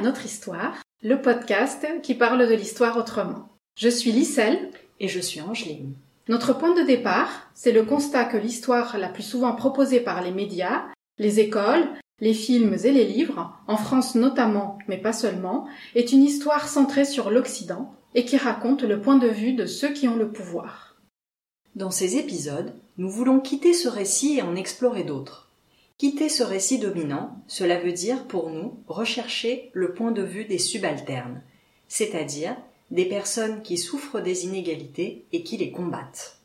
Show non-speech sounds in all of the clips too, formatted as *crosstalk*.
à Notre Histoire, le podcast qui parle de l'histoire autrement. Je suis Lisselle. Et je suis Angeline. Notre point de départ, c'est le constat que l'histoire la plus souvent proposée par les médias, les écoles, les films et les livres, en France notamment, mais pas seulement, est une histoire centrée sur l'Occident et qui raconte le point de vue de ceux qui ont le pouvoir. Dans ces épisodes, nous voulons quitter ce récit et en explorer d'autres. Quitter ce récit dominant, cela veut dire pour nous rechercher le point de vue des subalternes, c'est-à-dire des personnes qui souffrent des inégalités et qui les combattent.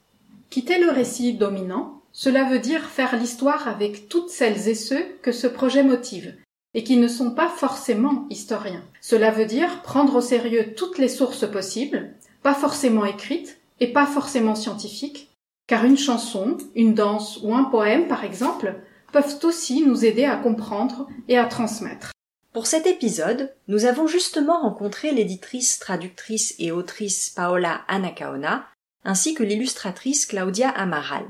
Quitter le récit dominant, cela veut dire faire l'histoire avec toutes celles et ceux que ce projet motive, et qui ne sont pas forcément historiens. Cela veut dire prendre au sérieux toutes les sources possibles, pas forcément écrites et pas forcément scientifiques, car une chanson, une danse ou un poème, par exemple, peuvent aussi nous aider à comprendre et à transmettre. Pour cet épisode, nous avons justement rencontré l'éditrice, traductrice et autrice Paola Anacaona, ainsi que l'illustratrice Claudia Amaral.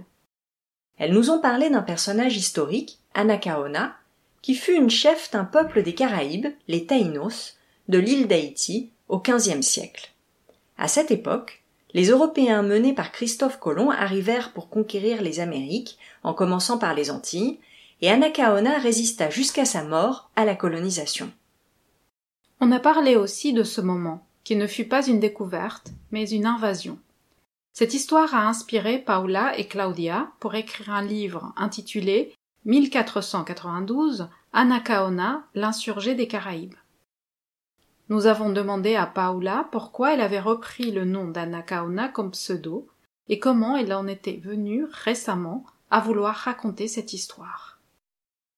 Elles nous ont parlé d'un personnage historique, Anacaona, qui fut une chef d'un peuple des Caraïbes, les Taïnos, de l'île d'Haïti au XVe siècle. À cette époque, les Européens menés par Christophe Colomb arrivèrent pour conquérir les Amériques, en commençant par les Antilles, et Anacaona résista jusqu'à sa mort à la colonisation. On a parlé aussi de ce moment, qui ne fut pas une découverte, mais une invasion. Cette histoire a inspiré Paula et Claudia pour écrire un livre intitulé 1492 Anacaona, l'insurgé des Caraïbes. Nous avons demandé à Paula pourquoi elle avait repris le nom d'Anacaona comme pseudo et comment elle en était venue récemment à vouloir raconter cette histoire.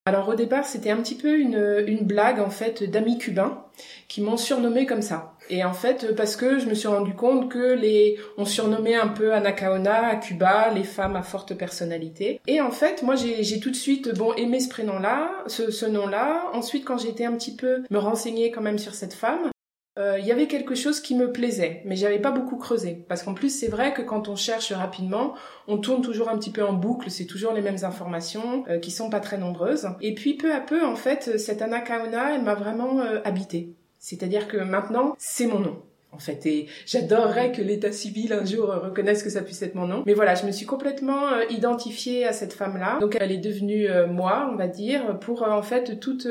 Alors au départ, c'était un petit peu une, une blague en fait d'amis cubains qui m'ont surnommé comme ça. Et en fait, parce que je me suis rendu compte que les, on surnommait un peu Anacaona à Cuba les femmes à forte personnalité. Et en fait, moi, j'ai tout de suite bon aimé ce prénom-là, ce, ce nom-là. Ensuite, quand j'étais un petit peu me renseigner quand même sur cette femme, euh, il y avait quelque chose qui me plaisait, mais j'avais pas beaucoup creusé. Parce qu'en plus, c'est vrai que quand on cherche rapidement, on tourne toujours un petit peu en boucle, c'est toujours les mêmes informations euh, qui sont pas très nombreuses. Et puis peu à peu, en fait, cette Anna Kaona, elle m'a vraiment euh, habité. C'est-à-dire que maintenant, c'est mon nom en fait. Et j'adorerais que l'état civil un jour reconnaisse que ça puisse être mon nom. Mais voilà, je me suis complètement euh, identifiée à cette femme-là. Donc elle est devenue euh, moi, on va dire, pour euh, en fait toute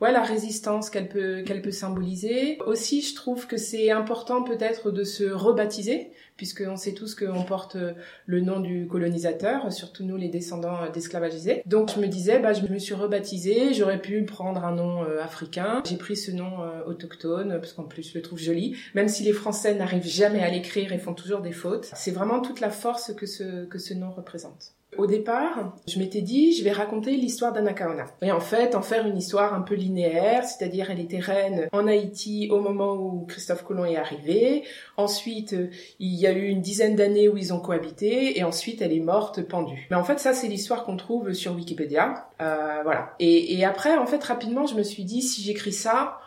ouais, la résistance qu'elle peut qu'elle peut symboliser. Aussi, je trouve que c'est important peut-être de se rebaptiser puisqu'on sait tous qu'on porte le nom du colonisateur, surtout nous les descendants d'esclavagisés. Donc je me disais, bah, je me suis rebaptisée, j'aurais pu prendre un nom africain. J'ai pris ce nom autochtone, parce qu'en plus je le trouve joli, même si les Français n'arrivent jamais à l'écrire et font toujours des fautes. C'est vraiment toute la force que ce, que ce nom représente. Au départ, je m'étais dit, je vais raconter l'histoire d'Anakaona. Et en fait, en faire une histoire un peu linéaire, c'est-à-dire elle était reine en Haïti au moment où Christophe Colomb est arrivé. Ensuite, il y a eu une dizaine d'années où ils ont cohabité, et ensuite elle est morte pendue. Mais en fait, ça c'est l'histoire qu'on trouve sur Wikipédia. Euh, voilà. Et, et après, en fait, rapidement, je me suis dit, si j'écris ça,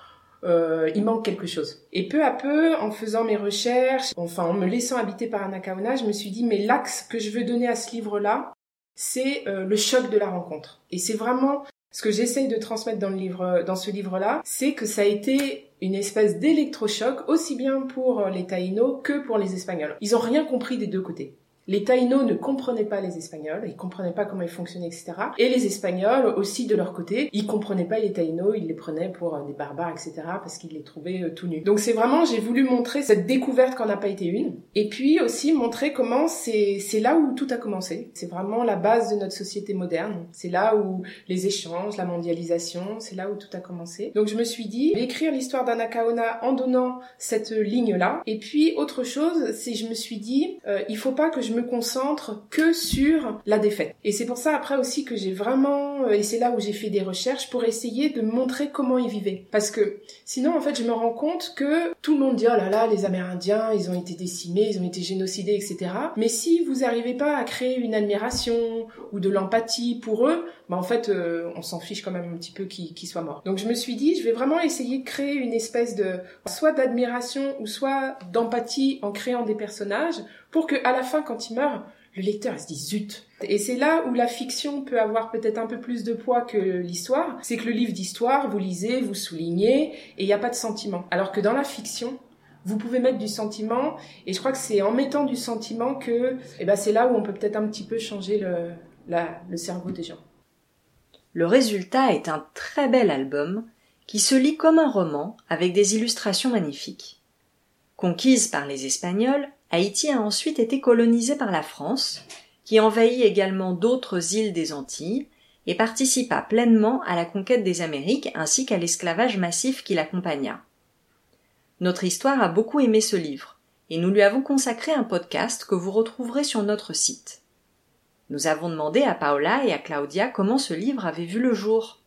euh, il manque quelque chose. Et peu à peu, en faisant mes recherches, enfin en me laissant habiter par Anakaona, je me suis dit, mais l'axe que je veux donner à ce livre-là, c'est euh, le choc de la rencontre. Et c'est vraiment ce que j'essaye de transmettre dans le livre, dans ce livre-là, c'est que ça a été une espèce d'électrochoc aussi bien pour les Taïnos que pour les Espagnols. Ils ont rien compris des deux côtés. Les Taïnos ne comprenaient pas les Espagnols, ils comprenaient pas comment ils fonctionnaient, etc. Et les Espagnols aussi de leur côté, ils comprenaient pas les Taïnos, ils les prenaient pour euh, des barbares, etc. parce qu'ils les trouvaient euh, tout nus. Donc c'est vraiment, j'ai voulu montrer cette découverte qu'on n'a pas été une, et puis aussi montrer comment c'est c'est là où tout a commencé. C'est vraiment la base de notre société moderne. C'est là où les échanges, la mondialisation, c'est là où tout a commencé. Donc je me suis dit, écrire l'histoire d'Anakaona en donnant cette ligne là. Et puis autre chose, c'est je me suis dit, euh, il faut pas que je me concentre que sur la défaite. Et c'est pour ça après aussi que j'ai vraiment, euh, et c'est là où j'ai fait des recherches pour essayer de montrer comment ils vivaient. Parce que sinon en fait je me rends compte que tout le monde dit oh là là les Amérindiens ils ont été décimés, ils ont été génocidés etc. Mais si vous n'arrivez pas à créer une admiration ou de l'empathie pour eux, bah en fait euh, on s'en fiche quand même un petit peu qu'ils soient morts. Donc je me suis dit je vais vraiment essayer de créer une espèce de soit d'admiration ou soit d'empathie en créant des personnages pour que à la fin quand ils meurent le lecteur il se dit zut. Et c'est là où la fiction peut avoir peut-être un peu plus de poids que l'histoire. C'est que le livre d'histoire, vous lisez, vous soulignez, et il n'y a pas de sentiment. Alors que dans la fiction, vous pouvez mettre du sentiment, et je crois que c'est en mettant du sentiment que, eh ben, c'est là où on peut peut-être un petit peu changer le, le cerveau des gens. Le résultat est un très bel album qui se lit comme un roman avec des illustrations magnifiques. Conquise par les Espagnols, Haïti a ensuite été colonisée par la France, qui envahit également d'autres îles des Antilles et participa pleinement à la conquête des Amériques ainsi qu'à l'esclavage massif qui l'accompagna. Notre histoire a beaucoup aimé ce livre, et nous lui avons consacré un podcast que vous retrouverez sur notre site. Nous avons demandé à Paola et à Claudia comment ce livre avait vu le jour.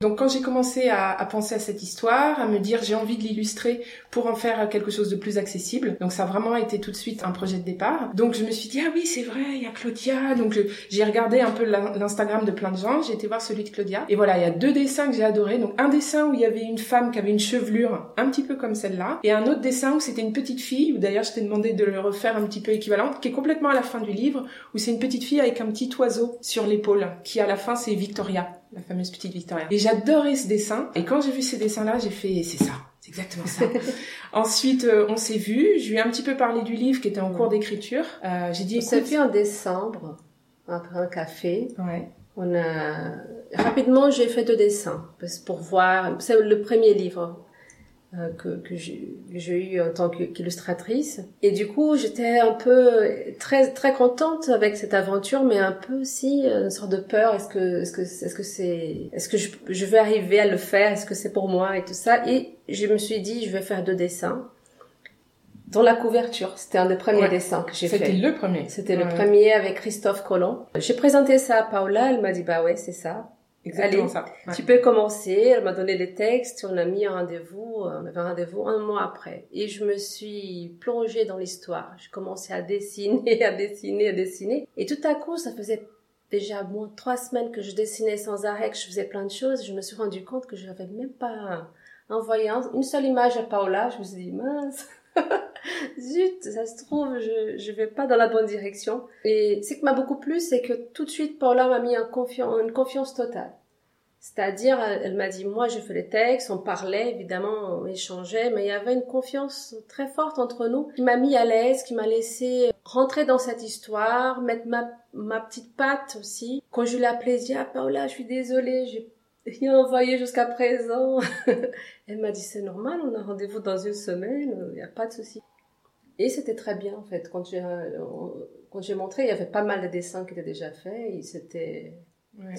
Donc quand j'ai commencé à, à, penser à cette histoire, à me dire j'ai envie de l'illustrer pour en faire quelque chose de plus accessible, donc ça a vraiment été tout de suite un projet de départ. Donc je me suis dit ah oui c'est vrai, il y a Claudia, donc j'ai regardé un peu l'Instagram de plein de gens, j'ai été voir celui de Claudia, et voilà il y a deux dessins que j'ai adorés. Donc un dessin où il y avait une femme qui avait une chevelure un petit peu comme celle-là, et un autre dessin où c'était une petite fille, où d'ailleurs je t'ai demandé de le refaire un petit peu équivalent, qui est complètement à la fin du livre, où c'est une petite fille avec un petit oiseau sur l'épaule, qui à la fin c'est Victoria la fameuse petite Victoria. Et j'adorais ce dessin. Et quand j'ai vu ces dessins-là, j'ai fait, c'est ça. C'est exactement ça. *laughs* Ensuite, euh, on s'est vu. Je lui ai un petit peu parlé du livre qui était en cours d'écriture. Euh, j'ai dit, on s'est vu en décembre, après un café. Ouais. On a rapidement, j'ai fait deux dessins pour voir. C'est le premier livre que, que j'ai eu en tant qu'illustratrice. Et du coup, j'étais un peu très très contente avec cette aventure, mais un peu aussi euh, une sorte de peur. Est-ce que est-ce que est-ce que c'est est-ce que je, je vais arriver à le faire? Est-ce que c'est pour moi et tout ça? Et je me suis dit, je vais faire deux dessins. Dans la couverture, c'était un des premiers dessins que j'ai fait. C'était le premier. C'était le premier avec Christophe Colomb. J'ai présenté ça à Paola, elle m'a dit bah ouais c'est ça. Exactement ça. Tu peux commencer. Elle m'a donné les textes. On a mis un rendez-vous. On avait un rendez-vous un mois après. Et je me suis plongée dans l'histoire. Je commençais à dessiner, *laughs* à dessiner, à dessiner. Et tout à coup, ça faisait déjà moins trois semaines que je dessinais sans arrêt, que je faisais plein de choses. Je me suis rendu compte que je n'avais même pas envoyé une seule image à Paola. Je me suis dit, mince. *laughs* Zut, ça se trouve, je, je vais pas dans la bonne direction. Et ce qui m'a beaucoup plu, c'est que tout de suite, Paula m'a mis une confiance totale. C'est-à-dire, elle m'a dit, moi, je fais les textes, on parlait, évidemment, on échangeait, mais il y avait une confiance très forte entre nous qui m'a mis à l'aise, qui m'a laissé rentrer dans cette histoire, mettre ma, petite patte aussi. Quand je l'ai appelée, je dis, ah, Paola, je suis désolée, rien envoyé jusqu'à présent. *laughs* elle m'a dit, c'est normal, on a rendez-vous dans une semaine, il n'y a pas de souci. Et c'était très bien, en fait. Quand j'ai, euh, quand j'ai montré, il y avait pas mal de dessins qui étaient déjà faits, et c'était,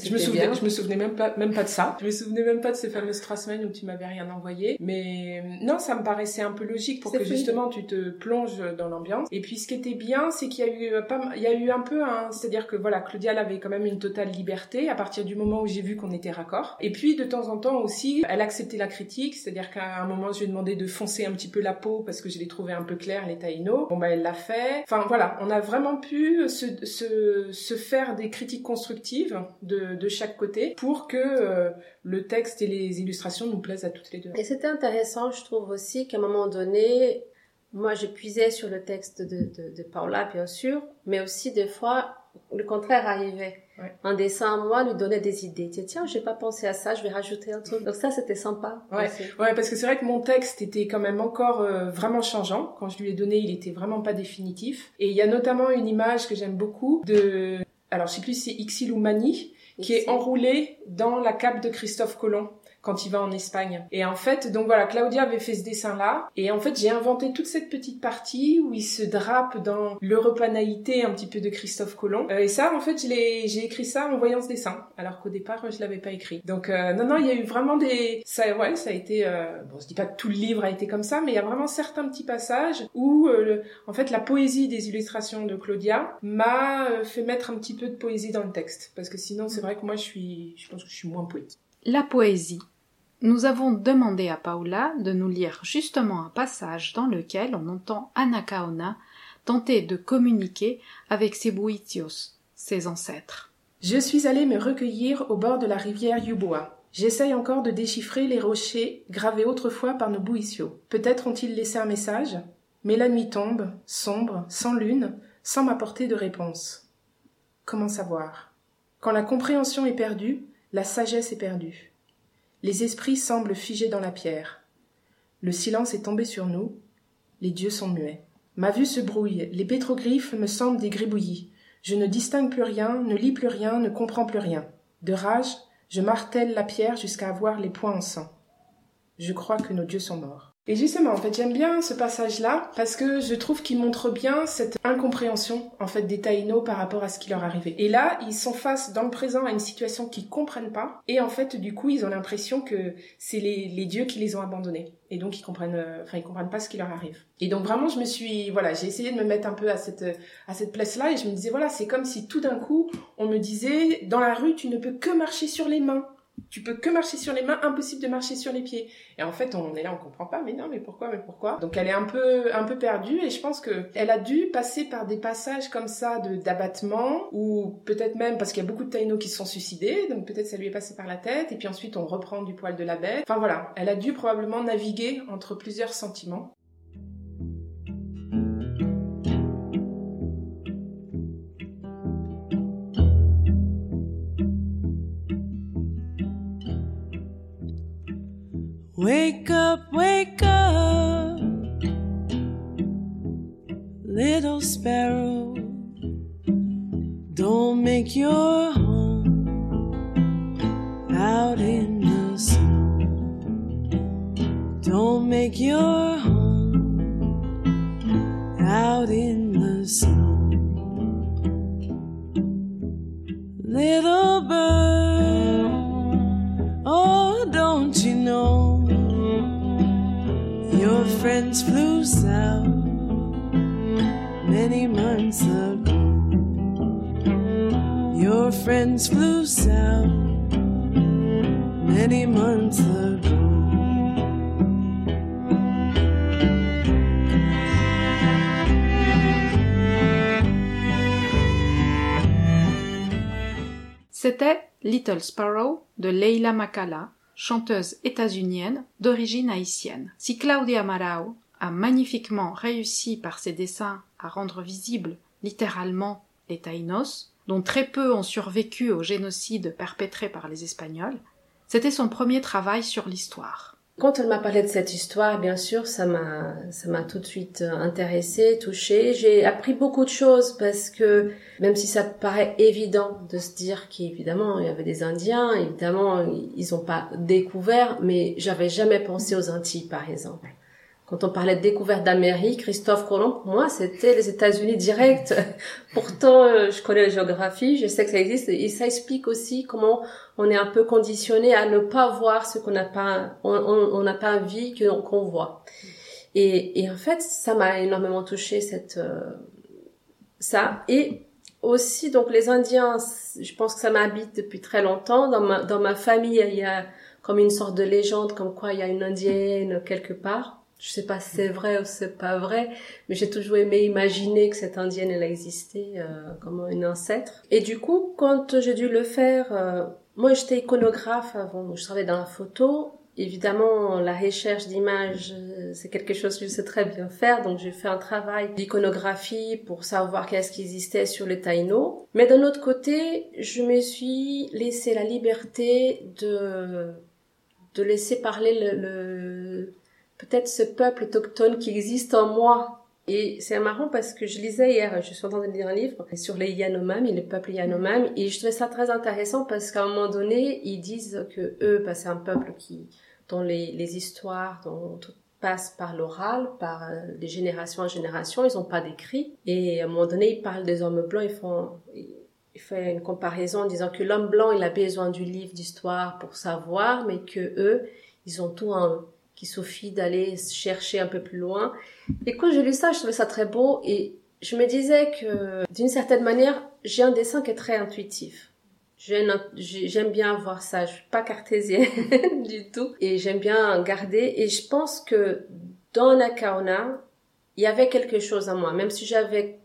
je me souvenais, je me souvenais même pas, même pas de ça. Je me souvenais même pas de ces fameuses trois semaines où tu m'avais rien envoyé. Mais non, ça me paraissait un peu logique pour que justement tu te plonges dans l'ambiance. Et puis ce qui était bien, c'est qu'il y a eu euh, pas, il y a eu un peu un, c'est-à-dire que voilà, Claudia elle avait quand même une totale liberté à partir du moment où j'ai vu qu'on était raccord. Et puis de temps en temps aussi, elle acceptait la critique, c'est-à-dire qu'à un moment je lui ai demandé de foncer un petit peu la peau parce que je l'ai trouvé un peu claire les taïnos. Bon bah elle l'a fait. Enfin voilà, on a vraiment pu se, se, se faire des critiques constructives de, chaque côté pour que euh, le texte et les illustrations nous plaisent à toutes les deux. Et c'était intéressant, je trouve aussi qu'à un moment donné, moi je puisais sur le texte de, de, Paula, bien sûr, mais aussi des fois, le contraire arrivait. Un dessin à moi lui donnait des idées. Tiens, tiens, j'ai pas pensé à ça, je vais rajouter un truc. Donc ça, c'était sympa. Ouais, ouais, parce que c'est vrai que mon texte était quand même encore euh, vraiment changeant. Quand je lui ai donné, il était vraiment pas définitif. Et il y a notamment une image que j'aime beaucoup de, alors je sais plus si c'est Ixil ou Mani, qui est enroulé dans la cape de Christophe Colomb quand il va en Espagne. Et en fait, donc voilà, Claudia avait fait ce dessin-là. Et en fait, j'ai inventé toute cette petite partie où il se drape dans l'europanaïté un petit peu de Christophe Colomb. Euh, et ça, en fait, j'ai écrit ça en voyant ce dessin, alors qu'au départ, je l'avais pas écrit. Donc euh, non, non, il y a eu vraiment des, ça, ouais, ça a été, euh... bon, je dis pas que tout le livre a été comme ça, mais il y a vraiment certains petits passages où, euh, en fait, la poésie des illustrations de Claudia m'a euh, fait mettre un petit peu de poésie dans le texte, parce que sinon, c'est vrai que moi, je suis, je pense que je suis moins poète. La poésie. Nous avons demandé à Paula de nous lire justement un passage dans lequel on entend Anacaona tenter de communiquer avec ses buitios, ses ancêtres. Je suis allée me recueillir au bord de la rivière Yuboa. J'essaye encore de déchiffrer les rochers gravés autrefois par nos buitios. Peut-être ont-ils laissé un message? Mais la nuit tombe, sombre, sans lune, sans m'apporter de réponse. Comment savoir? Quand la compréhension est perdue, la sagesse est perdue. Les esprits semblent figés dans la pierre. Le silence est tombé sur nous, les dieux sont muets. Ma vue se brouille, les pétroglyphes me semblent des gribouillis. Je ne distingue plus rien, ne lis plus rien, ne comprends plus rien. De rage, je martèle la pierre jusqu'à avoir les poings en sang. Je crois que nos dieux sont morts. Et justement, en fait, j'aime bien ce passage-là parce que je trouve qu'il montre bien cette incompréhension, en fait, des Taïnos par rapport à ce qui leur arrivait. Et là, ils sont face dans le présent à une situation qu'ils comprennent pas. Et en fait, du coup, ils ont l'impression que c'est les, dieux qui les ont abandonnés. Et donc, ils comprennent, euh, enfin, ils comprennent pas ce qui leur arrive. Et donc, vraiment, je me suis, voilà, j'ai essayé de me mettre un peu à cette, à cette place-là et je me disais, voilà, c'est comme si tout d'un coup, on me disait, dans la rue, tu ne peux que marcher sur les mains tu peux que marcher sur les mains, impossible de marcher sur les pieds. Et en fait, on est là, on comprend pas, mais non, mais pourquoi, mais pourquoi? Donc elle est un peu, un peu perdue, et je pense que elle a dû passer par des passages comme ça de d'abattement, ou peut-être même parce qu'il y a beaucoup de taïnos qui se sont suicidés, donc peut-être ça lui est passé par la tête, et puis ensuite on reprend du poil de la bête. Enfin voilà, elle a dû probablement naviguer entre plusieurs sentiments. Wake up, wake up, little sparrow. Don't make your home out in the snow. Don't make your home out in friends flew south many months ago. Your friends flew south many months ago. C'était Little Sparrow de Leila Makala, chanteuse états-unienne d'origine haïtienne. Si Claudia Marao a magnifiquement réussi par ses dessins à rendre visible littéralement les Taïnos, dont très peu ont survécu au génocide perpétré par les Espagnols, c'était son premier travail sur l'histoire. Quand elle m'a parlé de cette histoire, bien sûr, ça m'a, ça m'a tout de suite euh, intéressée, touchée. J'ai appris beaucoup de choses parce que même si ça paraît évident de se dire qu'évidemment il y avait des Indiens, évidemment ils n'ont pas découvert, mais j'avais jamais pensé aux Antilles par exemple. Quand on parlait de découverte d'Amérique, Christophe Colomb, pour moi, c'était les États-Unis direct. *laughs* Pourtant, euh, je connais la géographie, je sais que ça existe, et ça explique aussi comment on est un peu conditionné à ne pas voir ce qu'on n'a pas, on n'a pas envie qu'on voit. Et, et, en fait, ça m'a énormément touché cette euh, ça. Et aussi, donc les Indiens, je pense que ça m'habite depuis très longtemps. Dans ma, dans ma famille, il y a comme une sorte de légende, comme quoi il y a une Indienne quelque part je sais pas si c'est vrai ou c'est pas vrai, mais j'ai toujours aimé imaginer que cette indienne elle a existé euh, comme une ancêtre. Et du coup, quand j'ai dû le faire, euh, moi j'étais iconographe avant, je travaillais dans la photo. Évidemment, la recherche d'images, euh, c'est quelque chose que je sais très bien faire, donc j'ai fait un travail d'iconographie pour savoir qu'est-ce qui existait sur le taïno. Mais d'un autre côté, je me suis laissé la liberté de de laisser parler le, le peut-être ce peuple autochtone qui existe en moi. Et c'est marrant parce que je lisais hier, je suis en train de lire un livre sur les Yanomami, le peuple Yanomami, et je trouvais ça très intéressant parce qu'à un moment donné, ils disent que eux, bah, c'est un peuple qui, dont les, histoires, dont passe par l'oral, par euh, de génération en génération, ils n'ont pas d'écrit. Et à un moment donné, ils parlent des hommes blancs, ils font, une comparaison en disant que l'homme blanc, il a besoin du livre d'histoire pour savoir, mais que eux, ils ont tout en eux qui suffit d'aller chercher un peu plus loin. Et quand j'ai lu ça, je trouvais ça très beau et je me disais que d'une certaine manière, j'ai un dessin qui est très intuitif. J'aime bien voir ça. Je suis pas cartésienne *laughs* du tout et j'aime bien garder. Et je pense que dans Nakaona, il y avait quelque chose à moi, même si j'avais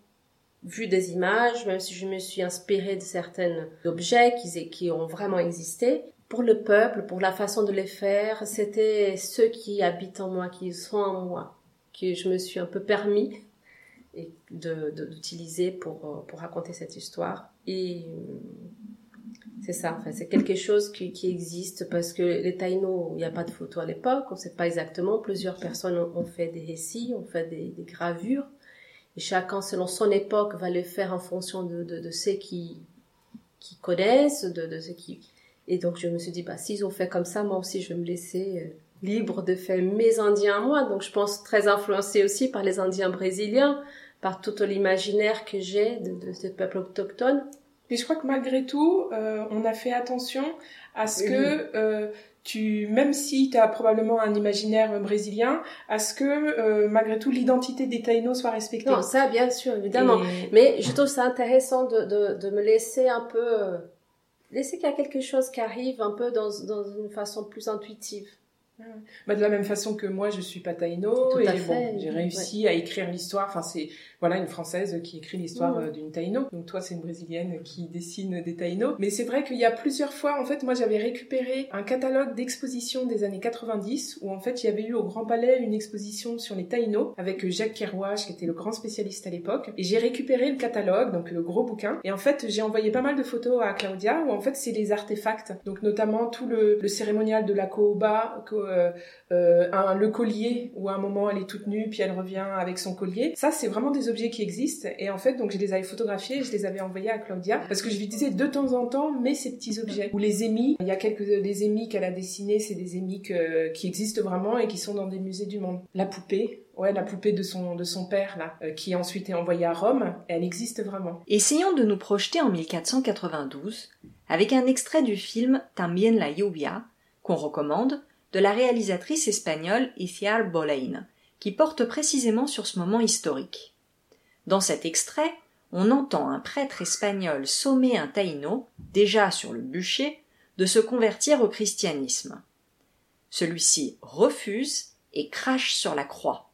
vu des images, même si je me suis inspirée de certains objets qui ont vraiment existé, pour le peuple, pour la façon de les faire, c'était ceux qui habitent en moi, qui sont en moi, que je me suis un peu permis et de- de- d'utiliser pour, euh, pour raconter cette histoire. Et euh, c'est ça, enfin, c'est quelque chose qui, qui existe parce que les Taïnos, il n'y a pas de photos à l'époque, on ne sait pas exactement. Plusieurs personnes ont, fait des récits, ont fait des, gravures. Et chacun, selon son époque, va le faire en fonction de, de, de ceux qui, qui connaissent, de, de ceux qui... Et donc, je me suis dit, bah, s'ils ont fait comme ça, moi aussi, je vais me laisser euh, libre de faire mes Indiens à moi. Donc, je pense très influencée aussi par les Indiens brésiliens, par tout l'imaginaire que j'ai de, de ce peuple autochtone. Mais je crois que malgré tout, euh, on a fait attention à ce Oui. que euh, tu, même si tu as probablement un imaginaire brésilien, à ce que euh, malgré tout l'identité des Taïnos soit respectée. Non, ça, bien sûr, évidemment. Et- Mais je trouve ça intéressant de, de, de me laisser un peu... laisser qu'il y a quelque chose qui arrive un peu dans, dans une façon plus intuitive. Bah, de la même façon que moi, je suis pas taïno Tout et bon, j'ai réussi à écrire l'histoire. Enfin, c'est voilà une française qui écrit l'histoire Mhm. euh, d'une taïno. Donc toi, c'est une brésilienne qui dessine des taïnos. Mais c'est vrai qu'il y a plusieurs fois, en fait, moi, j'avais récupéré un catalogue d'expositions des années 90 où en fait, il y avait eu au Grand Palais une exposition sur les taïnos avec Jacques Kerouache qui était le grand spécialiste à l'époque. Et j'ai récupéré le catalogue, donc le gros bouquin. Et en fait, j'ai envoyé pas mal de photos à Claudia où en fait, c'est les artefacts. Donc notamment tout le, le cérémonial de la Kooba, que, euh, euh, un, le collier où à un moment elle est toute nue puis elle revient avec son collier. Ça c'est vraiment des objets qui existent et en fait donc je les avais photographiés je les avais envoyés à Claudia parce que je lui disais de temps en temps mais ces petits objets ou les émis. Il y a quelques des émis qu'elle a dessinés, c'est des émis qui existent vraiment et qui sont dans des musées du monde. La poupée. Ouais, la poupée de son, de son père, là, euh, qui ensuite est envoyée à Rome, elle existe vraiment. Essayons de nous projeter en 1492 avec un extrait du film Tambien la lluvia, qu'on recommande, de la réalisatrice espagnole Iciar Boleyn, qui porte précisément sur ce moment historique. Dans cet extrait, on entend un prêtre espagnol sommer un taïno, déjà sur le bûcher, de se convertir au christianisme. Celui-ci refuse et crache sur la croix.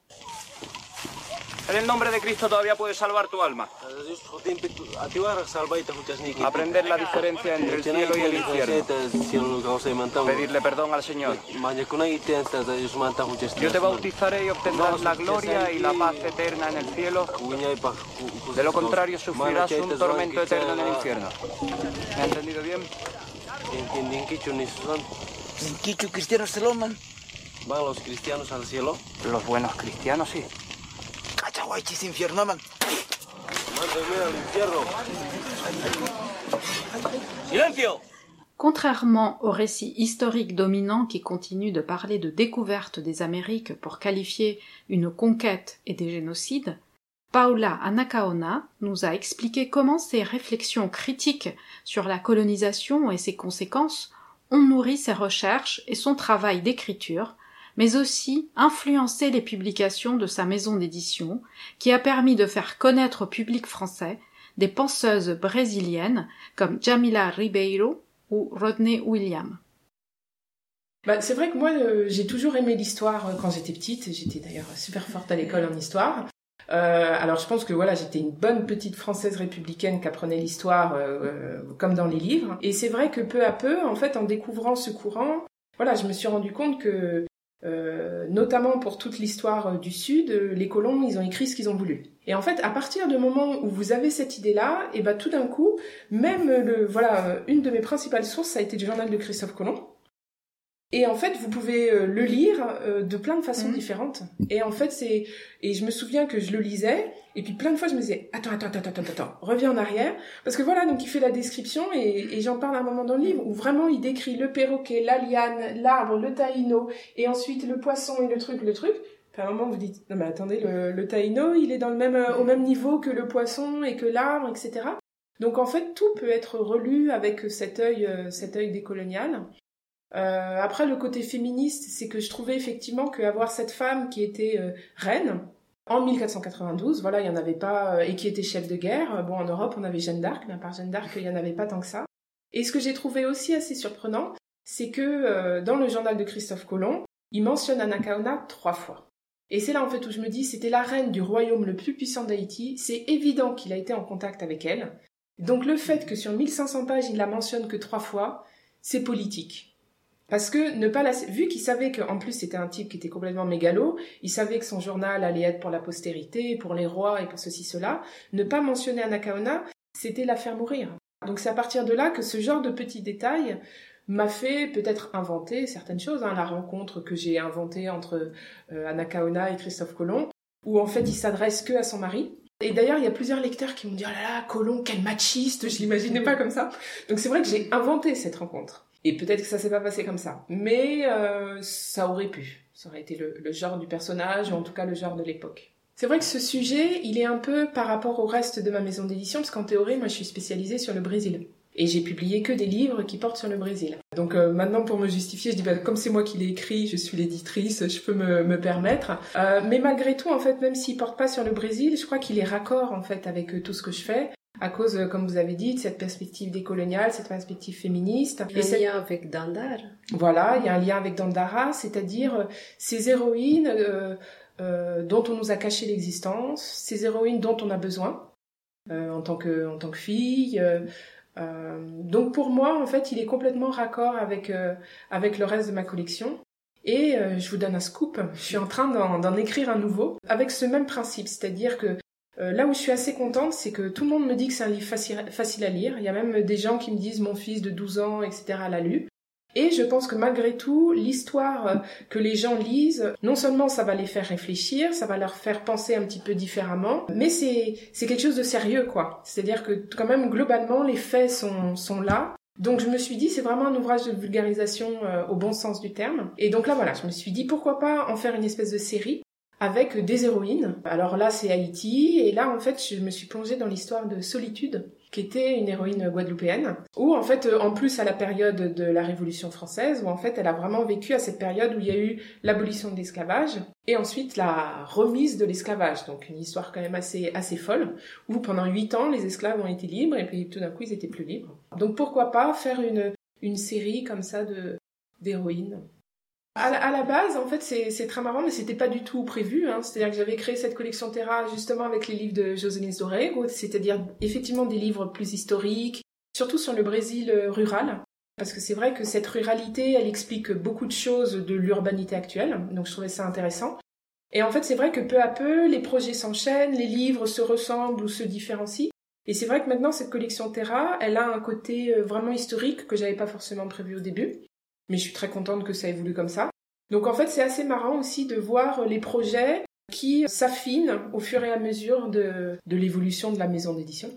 En el nombre de Cristo todavía puedes salvar tu alma. Aprender la diferencia entre el cielo y el infierno. Pedirle perdón al Señor. Yo te bautizaré y obtendrás la gloria y la paz eterna en el cielo. De lo contrario sufrirás un tormento eterno en el infierno. ¿Me ha entendido bien? ¿En cristianos se loman? ¿Van los cristianos al cielo? Los buenos cristianos sí. Cachahuaychis infierno, man. Mándeme al infierno. ¡Silencio! Contrairement au récit historique dominant qui continue de parler de découverte des Amériques pour qualifier une conquête et des génocides, Paula Anacaona nous a expliqué comment ses réflexions critiques sur la colonisation et ses conséquences ont nourri ses recherches et son travail d'écriture, mais aussi influencé les publications de sa maison d'édition, qui a permis de faire connaître au public français des penseuses brésiliennes comme Jamila Ribeiro ou Rodney William. Bah, c'est vrai que moi, euh, j'ai toujours aimé l'histoire euh, quand j'étais petite. J'étais d'ailleurs super forte à l'école en histoire. Euh, alors je pense que voilà, j'étais une bonne petite française républicaine qui apprenait l'histoire comme dans les livres. Et c'est vrai que peu à peu, en fait, en découvrant ce courant, voilà, je me suis rendu compte que, euh, notamment pour toute l'histoire euh, du Sud, euh, les colons, ils ont écrit ce qu'ils ont voulu. Et en fait, à partir du moment où vous avez cette idée-là, et ben tout d'un coup, même le, voilà, euh, une de mes principales sources, ça a été le journal de Christophe Colomb. Et en fait, vous pouvez euh, le lire euh, de plein de façons Mhm. différentes. Et en fait, c'est et je me souviens que je le lisais et puis plein de fois je me disais attends attends attends attends attends reviens en arrière parce que voilà donc il fait la description et, et j'en parle à un moment dans le livre où vraiment il décrit le perroquet, la liane, l'arbre, le taïno et ensuite le poisson et le truc le truc. Puis à un moment vous dites non mais attendez le, le taïno il est dans le même euh, au même niveau que le poisson et que l'arbre etc. Donc en fait tout peut être relu avec cet œil cet œil décolonial. Euh, après, le côté féministe, c'est que je trouvais effectivement qu'avoir cette femme qui était euh, reine en 1492, voilà, il y en avait pas, euh, et qui était chef de guerre. Bon, en Europe, on avait Jeanne d'Arc, mais à part Jeanne d'Arc, il y en avait pas tant que ça. Et ce que j'ai trouvé aussi assez surprenant, c'est que dans le journal de Christophe Colomb, il mentionne Anacaona trois fois. Et c'est là en fait où je me dis, c'était la reine du royaume le plus puissant d'Haïti, c'est évident qu'il a été en contact avec elle. Donc le fait que sur 1500 pages, il la mentionne que trois fois, c'est politique. Parce que ne pas la... vu qu'il savait qu'en plus c'était un type qui était complètement mégalo, il savait que son journal allait être pour la postérité, pour les rois et pour ceci cela, ne pas mentionner Anakaona, c'était la faire mourir. Donc c'est à partir de là que ce genre de petits détails m'a fait peut-être inventer certaines choses. Hein. La rencontre que j'ai inventée entre euh, Anakaona et Christophe Colomb, où en fait il s'adresse que à son mari. Et d'ailleurs, il y a plusieurs lecteurs qui m'ont dit « Oh là là, Colomb, quel machiste, je l'imaginais pas comme ça !» Donc c'est vrai que j'ai inventé cette rencontre. Et peut-être que ça s'est pas passé comme ça. Mais euh, ça aurait pu. Ça aurait été le, le, genre du personnage, ou en tout cas le genre de l'époque. C'est vrai que ce sujet, il est un peu par rapport au reste de ma maison d'édition, parce qu'en théorie, moi je suis spécialisée sur le Brésil. Et j'ai publié que des livres qui portent sur le Brésil. Donc euh, maintenant, pour me justifier, je dis, bah, comme c'est moi qui l'ai écrit, je suis l'éditrice, je peux me, me permettre. Euh, mais malgré tout, en fait, même s'il porte pas sur le Brésil, je crois qu'il est raccord, en fait, avec euh, tout ce que je fais à cause, euh, comme vous avez dit, de cette perspective décoloniale, cette perspective féministe. Il y a un cette... lien avec Dandar. Voilà, il y a un lien avec Dandara, c'est-à-dire euh, ces héroïnes euh, euh, dont on nous a caché l'existence, ces héroïnes dont on a besoin euh, en tant que en tant que fille. donc pour moi, en fait, il est complètement raccord avec avec le reste de ma collection. Et je vous donne un scoop, je suis en train d'en écrire un nouveau avec ce même principe, c'est-à-dire que euh, là où je suis assez contente, c'est que tout le monde me dit que c'est un livre facile, à lire. Il y a même des gens qui me disent mon fils de 12 ans, etc. l'a lu. Et je pense que malgré tout, l'histoire euh, que les gens lisent, non seulement ça va les faire réfléchir, ça va leur faire penser un petit peu différemment, mais c'est c'est quelque chose de sérieux quoi. C'est-à-dire que quand même globalement les faits sont sont là. Donc je me suis dit c'est vraiment un ouvrage de vulgarisation euh, au bon sens du terme. Et donc là voilà, je me suis dit pourquoi pas en faire une espèce de série avec des héroïnes. Alors là, c'est Haïti, et là, en fait, je me suis plongée dans l'histoire de Solitude, qui était une héroïne guadeloupéenne, où en fait, en plus à la période de la Révolution française, où en fait, elle a vraiment vécu à cette période où il y a eu l'abolition de l'esclavage, et ensuite la remise de l'esclavage, donc une histoire quand même assez assez folle, où pendant huit ans, les esclaves ont été libres, et puis tout d'un coup, ils étaient plus libres. Donc pourquoi pas faire une une série comme ça de d'héroïnes à la, base, en fait, c'est très marrant, mais c'était pas du tout prévu. Hein. C'est-à-dire que j'avais créé cette collection Terra justement avec les livres de Joséline Dorego, c'est-à-dire effectivement des livres plus historiques, surtout sur le Brésil euh, rural. Parce que c'est vrai que cette ruralité, elle explique beaucoup de choses de l'urbanité actuelle, donc je trouvais ça intéressant. Et en fait, c'est vrai que peu à peu, les projets s'enchaînent, les livres se ressemblent ou se différencient. Et c'est vrai que maintenant, cette collection Terra, elle a un côté euh, vraiment historique que j'avais pas forcément prévu au début mais je suis très contente que ça évolue comme ça. Donc en fait, c'est assez marrant aussi de voir les projets qui s'affinent au fur et à mesure de, de l'évolution de la maison d'édition.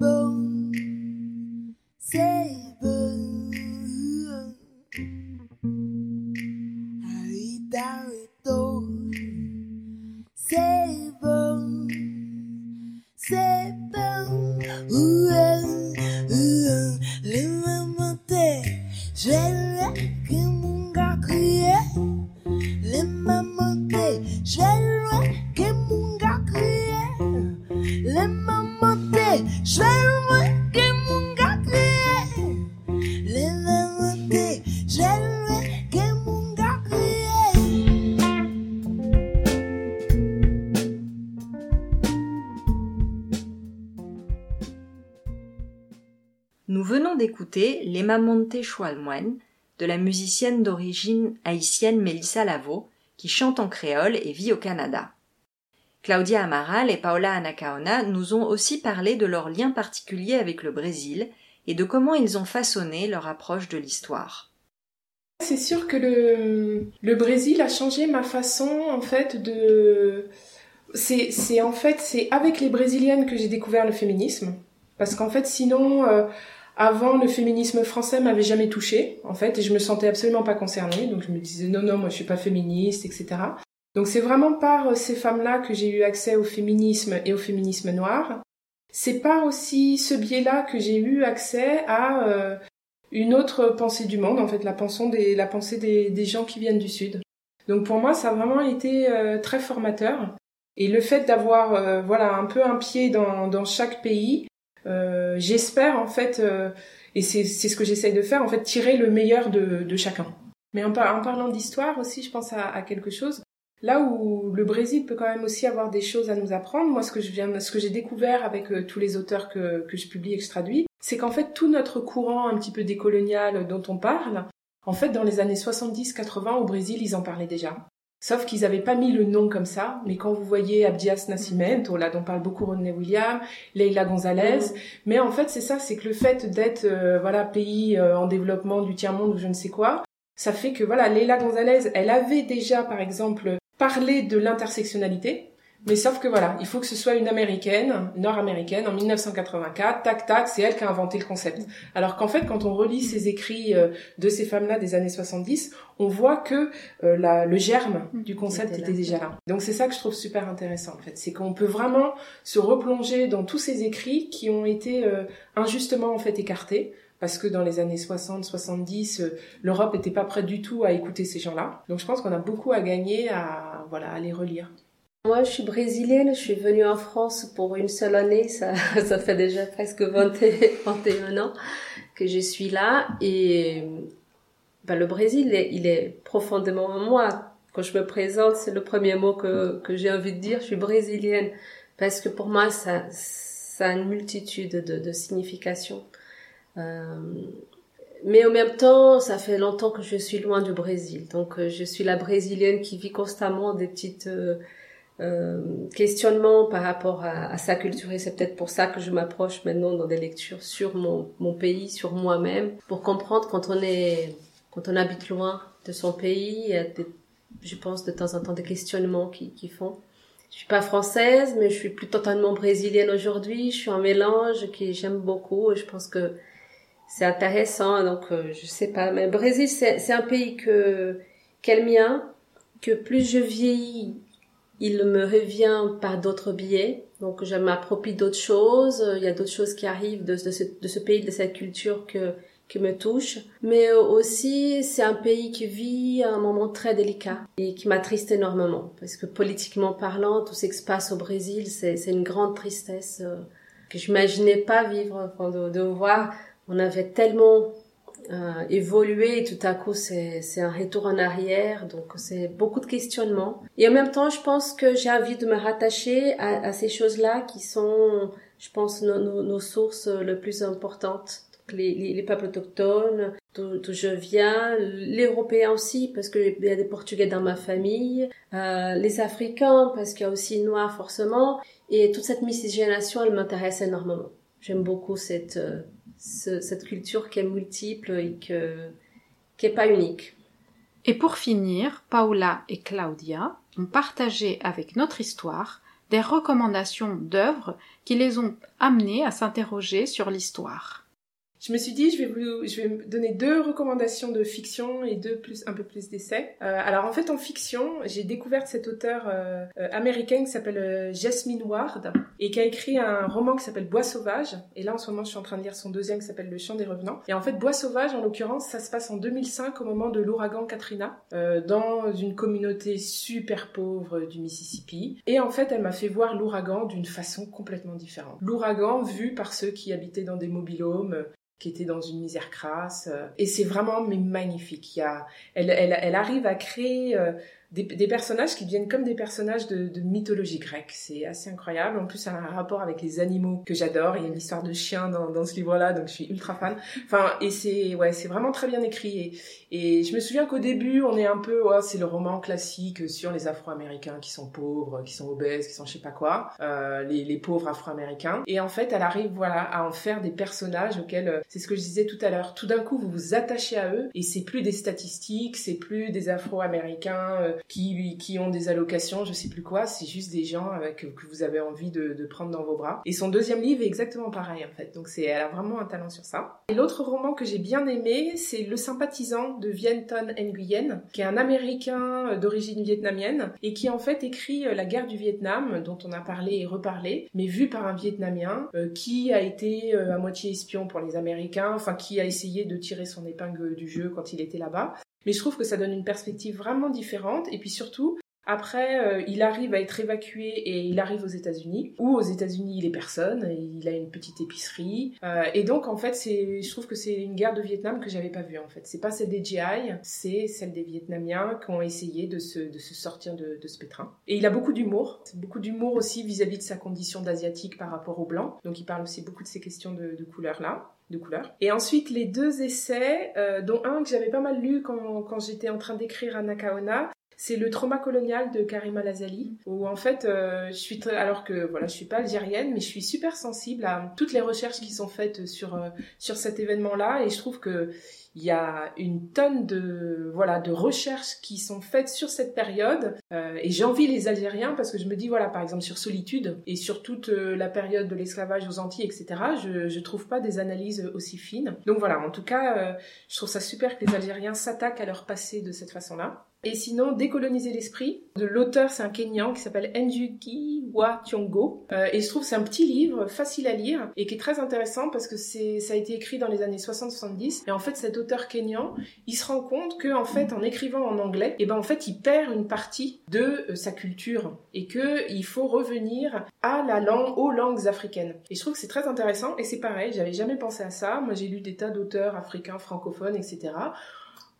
Bon, Choualmoine de la musicienne d'origine haïtienne Mélissa Lavo, qui chante en créole et vit au Canada. Claudia Amaral et Paola Anacaona nous ont aussi parlé de leur lien particulier avec le Brésil et de comment ils ont façonné leur approche de l'histoire. C'est sûr que le, Brésil a changé ma façon en fait de c'est c'est en fait c'est avec les brésiliennes que j'ai découvert le féminisme parce qu'en fait sinon euh, avant le féminisme français m'avait jamais touché en fait et je me sentais absolument pas concernée donc je me disais non non moi je suis pas féministe etc donc c'est vraiment par ces femmes-là que j'ai eu accès au féminisme et au féminisme noir. C'est par aussi ce biais-là que j'ai eu accès à euh, une autre pensée du monde, en fait la pensée des, gens qui viennent du Sud. Donc pour moi ça a vraiment été euh, très formateur. Et le fait d'avoir euh, voilà un peu un pied dans, chaque pays euh, j'espère en fait, euh, et c'est ce que j'essaye de faire, en fait, tirer le meilleur de, de chacun. Mais en, parlant d'histoire aussi, je pense à, à, quelque chose. Là où le Brésil peut quand même aussi avoir des choses à nous apprendre, moi ce que je viens, ce que j'ai découvert avec euh, tous les auteurs que, que je publie et que je traduis, c'est qu'en fait tout notre courant un petit peu décolonial dont on parle, en fait dans les années 70-80 au Brésil ils en parlaient déjà. Sauf qu'ils n'avaient pas mis le nom comme ça, mais quand vous voyez Abdias Nascimento, là dont parle beaucoup René Williams, Leila Gonzalez, mm. mais en fait c'est ça, c'est que le fait d'être euh, voilà pays euh, en développement du tiers monde ou je ne sais quoi, ça fait que voilà Leila Gonzalez, elle avait déjà par exemple parlé de l'intersectionnalité, mais sauf que voilà, il faut que ce soit une américaine, nord-américaine, en 1984, tac tac, c'est elle qui a inventé le concept. Alors qu'en fait, quand on relit ces écrits euh, de ces femmes-là des années 70, on voit que euh, la, le germe du concept était, déjà là. Donc c'est ça que je trouve super intéressant en fait, c'est qu'on peut vraiment se replonger dans tous ces écrits qui ont été euh, injustement en fait écartés parce que dans les années 60, 70, l'Europe n'était pas prête du tout à écouter ces gens-là. Donc je pense qu'on a beaucoup à gagner à voilà à les relire. Moi, je suis brésilienne, je suis venue en France pour une seule année, ça, *laughs* fait déjà presque 21 ans que je suis là. Et ben, le Brésil, il est, profondément en moi. Quand je me présente, c'est le premier mot que, j'ai envie de dire, je suis brésilienne. Parce que pour moi, ça, a une multitude de, de significations. Euh, mais en même temps, ça fait longtemps que je suis loin du Brésil. Donc, euh, je suis la brésilienne qui vit constamment des petites... Euh, euh, questionnement par rapport à, à sa culture et c'est peut-être pour ça que je m'approche maintenant dans des lectures sur mon, mon pays, sur moi-même, pour comprendre quand on est quand on habite loin de son pays, il y a des, je pense de temps en temps des questionnements qui, qui font. Je suis pas française, mais je suis plus totalement brésilienne aujourd'hui. Je suis un mélange qui j'aime beaucoup et je pense que c'est intéressant. Donc euh, je sais pas, mais le Brésil c'est un pays que quel mien que plus je vieillis il me revient par d'autres biais. Donc, je m'approprie d'autres choses. Il y a d'autres choses qui arrivent de, ce, pays, de cette culture que, qui me touche. Mais aussi, c'est un pays qui vit un moment très délicat et qui m'attriste énormément. Parce que politiquement parlant, tout ce qui se passe au Brésil, c'est une grande tristesse euh, que je n'imaginais pas vivre. Enfin, de voir, on avait tellement euh, évoluer et tout à coup c'est c'est un retour en arrière. Donc c'est beaucoup de questionnements. Et en même temps je pense que j'ai envie de me rattacher à, à ces choses là qui sont je pense nos, nos, nos sources les plus importantes. Les, les, les, peuples autochtones, d'où je viens, les Européens aussi, parce qu'il y a des Portugais dans ma famille, euh, les Africains, parce qu'il y a aussi Noirs forcément, et toute cette miscigenation, elle m'intéresse énormément. J'aime beaucoup cette, euh, cette culture qui est multiple et que, qui est pas unique. Et pour finir, Paula et Claudia ont partagé avec notre histoire des recommandations d'œuvres qui les ont amenées à s'interroger sur l'histoire je me suis dit, je vais vous, je vais donner deux recommandations de fiction et deux plus, un peu plus d'essais. Euh, alors en fait, en fiction, j'ai découvert cet auteur euh, euh, américain qui s'appelle euh, Jasmine Ward et qui a écrit un roman qui s'appelle Bois sauvage. Et là, en ce moment, je suis en train de lire son deuxième qui s'appelle Le chant des revenants. Et en fait, Bois sauvage, en l'occurrence, ça se passe en 2005 au moment de l'ouragan Katrina, dans une communauté super pauvre du Mississippi. Et en fait, elle m'a fait voir l'ouragan d'une façon complètement différente. L'ouragan vu par ceux qui habitaient dans des mobilhomes, qui était dans une misère crasse. Euh, et c'est vraiment magnifique. Il y a, elle, elle, elle arrive à créer euh, des, des, personnages qui deviennent comme des personnages de, de mythologie grecque. C'est assez incroyable. En plus, ça a un rapport avec les animaux que j'adore. Il y a une histoire de chien dans, dans ce livre-là, donc je suis ultra fan. Enfin, et c'est ouais, c'est vraiment très bien écrit. Et, je me souviens qu'au début, on est un peu, ouais, c'est le roman classique sur les Afro-Américains qui sont pauvres, qui sont obèses, qui sont je sais pas quoi, euh, les, les pauvres Afro-Américains. Et en fait, elle arrive, voilà, à en faire des personnages auxquels, euh, c'est ce que je disais tout à l'heure. Tout d'un coup, vous vous attachez à eux, et c'est plus des statistiques, c'est plus des Afro-Américains euh, qui, ont des allocations, je sais plus quoi, c'est juste des gens avec, que vous avez envie de, prendre dans vos bras. Et son deuxième livre est exactement pareil en fait, donc c'est, elle a vraiment un talent sur ça. Et l'autre roman que j'ai bien aimé, c'est Le sympathisant de Vienne Ton Nguyen, qui est un Américain d'origine vietnamienne et qui en fait écrit euh, la guerre du Vietnam, dont on a parlé et reparlé, mais vu par un Vietnamien euh, qui a été euh, à moitié espion pour les Américains, enfin qui a essayé de tirer son épingle du jeu quand il était là-bas. Mais je trouve que ça donne une perspective vraiment différente et puis surtout, Après, euh, il arrive à être évacué et il arrive aux États-Unis. Ou aux États-Unis, il est personne. Il a une petite épicerie. Euh, et donc, en fait, je trouve que c'est une guerre de Vietnam que j'avais pas vue. En fait, c'est pas celle des GI, c'est celle des Vietnamiens qui ont essayé de se, sortir de, ce pétrin. Et il a beaucoup d'humour. Beaucoup d'humour aussi vis-à-vis de sa condition d'asiatique par rapport aux blancs. Donc, il parle aussi beaucoup de ces questions de, de couleur là de couleur. Et ensuite, les deux essais, euh, dont un que j'avais pas mal lu quand, quand j'étais en train d'écrire à Nakaona, c'est le trauma colonial de Karima Lazali, où en fait, euh, je suis très, alors que voilà, je suis pas algérienne, mais je suis super sensible à toutes les recherches qui sont faites sur euh, sur cet événement-là, et je trouve que il y a une tonne de voilà de recherches qui sont faites sur cette période euh, et j'envie les Algériens parce que je me dis voilà par exemple sur solitude et sur toute la période de l'esclavage aux Antilles etc je je trouve pas des analyses aussi fines. Donc voilà en tout cas je trouve ça super que les Algériens s'attaquent à leur passé de cette façon là et sinon, Décoloniser l'esprit, de l'auteur, c'est un Kenyan qui s'appelle Njuki Wa Tiongo. Euh, et je trouve c'est un petit livre, facile à lire, et qui est très intéressant parce que c'est, ça a été écrit dans les années 60-70. Et en fait, cet auteur kenyan, il se rend compte que, en fait, en écrivant en anglais, et ben, en fait, il perd une partie de euh, sa culture. Et que il faut revenir à la langue, aux langues africaines. Et je trouve que c'est très intéressant, et c'est pareil, j'avais jamais pensé à ça. Moi, j'ai lu des tas d'auteurs africains, francophones, etc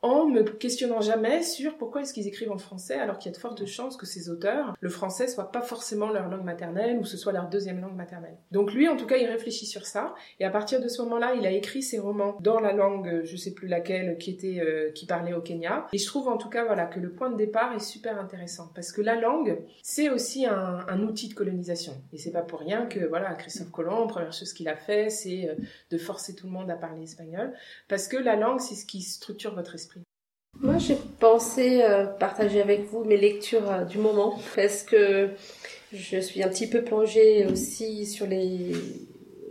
en me questionnant jamais sur pourquoi est-ce qu'ils écrivent en français alors qu'il y a de fortes chances que ces auteurs, le français soit pas forcément leur langue maternelle ou ce soit leur deuxième langue maternelle. Donc lui, en tout cas, il réfléchit sur ça et à partir de ce moment-là, il a écrit ses romans dans la langue, je sais plus laquelle, qui était, euh, qui parlait au Kenya. Et je trouve en tout cas, voilà, que le point de départ est super intéressant parce que la langue, c'est aussi un, outil de colonisation et c'est pas pour rien que voilà, Christophe Colomb, première chose qu'il a fait, c'est euh, de forcer tout le monde à parler espagnol parce que la langue, c'est ce qui structure votre esprit. Moi, j'ai pensé euh, partager avec vous mes lectures euh, du moment parce que je suis un petit peu plongée aussi sur les,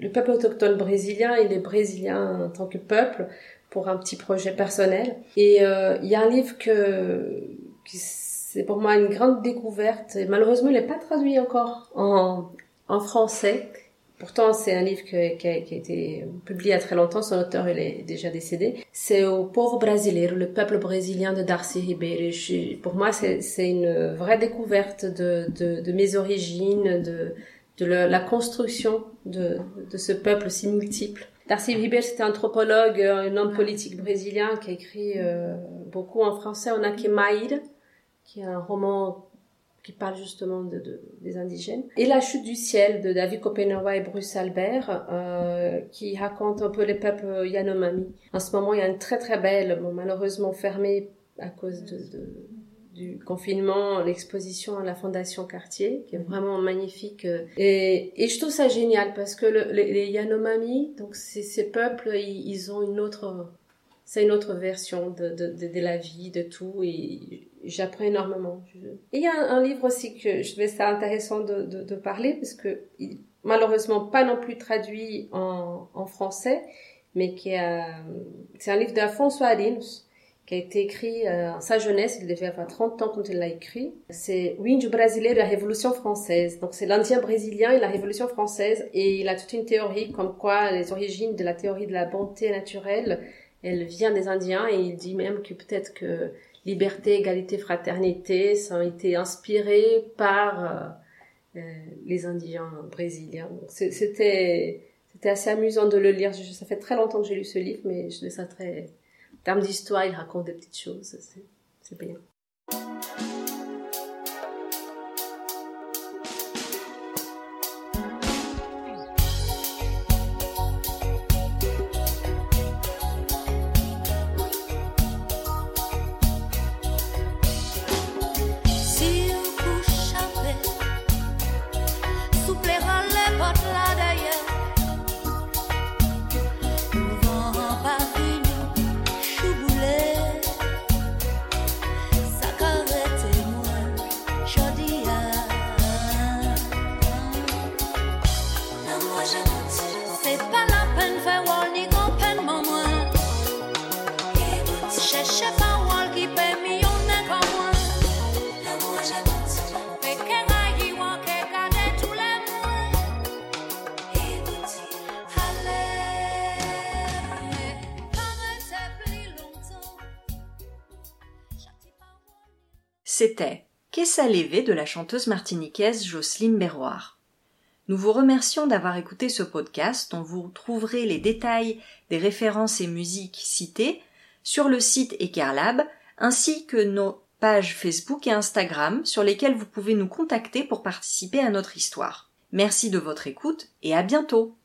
le peuple autochtone brésilien et les Brésiliens en tant que peuple pour un petit projet personnel. Et euh, il y a un livre que, qui c'est pour moi une grande découverte et malheureusement il n'est pas traduit encore en, en français Pourtant, c'est un livre qui a, qui, a, été publié il y a très longtemps. Son auteur, il est déjà décédé. C'est au pauvre brasileiro, le peuple brésilien de Darcy Ribeiro. pour moi, c'est une vraie découverte de, de, de mes origines, de, de la, construction de, de ce peuple si multiple. Darcy Ribeiro, c'était un anthropologue, un homme politique brésilien qui a écrit euh, beaucoup en français. On a qui est un roman qui parle justement de, de, des indigènes. Et La chute du ciel de David Kopenawa et Bruce Albert, euh, qui raconte un peu les peuples Yanomami. En ce moment, il y a une très très belle, malheureusement fermée à cause du confinement, l'exposition à la Fondation Cartier, qui est vraiment magnifique. Et, et je trouve ça génial parce que le, les, Yanomami, donc ces peuples, ils, ont une autre, c'est une autre version de, de, la vie, de tout. J'apprends énormément. Il y a un, livre aussi que je trouvais ça intéressant de, de, de parler parce que malheureusement pas non plus traduit en, en français, mais qui a, c'est un livre d'Afonso Arinos qui a été écrit euh, en sa jeunesse, il devait avoir 30 ans quand il l'a écrit. C'est Windu Brasileiro de la Révolution française. Donc c'est l'Indien brésilien et la Révolution française et il a toute une théorie comme quoi les origines de la théorie de la bonté naturelle, elle vient des Indiens et il dit même que peut-être que liberté, égalité, fraternité, ça a été inspiré par euh, euh, les indigènes brésiliens. C'était assez amusant de le lire. Ça fait très longtemps que j'ai lu ce livre, mais je trouve ça très... En termes d'histoire, il raconte des petites choses. C'est bien. Qu'est-ce à l'évé de la chanteuse martiniquaise Jocelyne Berroir. Nous vous remercions d'avoir écouté ce podcast dont vous trouverez les détails des références et musiques citées sur le site Ecarlab ainsi que nos pages Facebook et Instagram sur lesquelles vous pouvez nous contacter pour participer à notre histoire. Merci de votre écoute et à bientôt.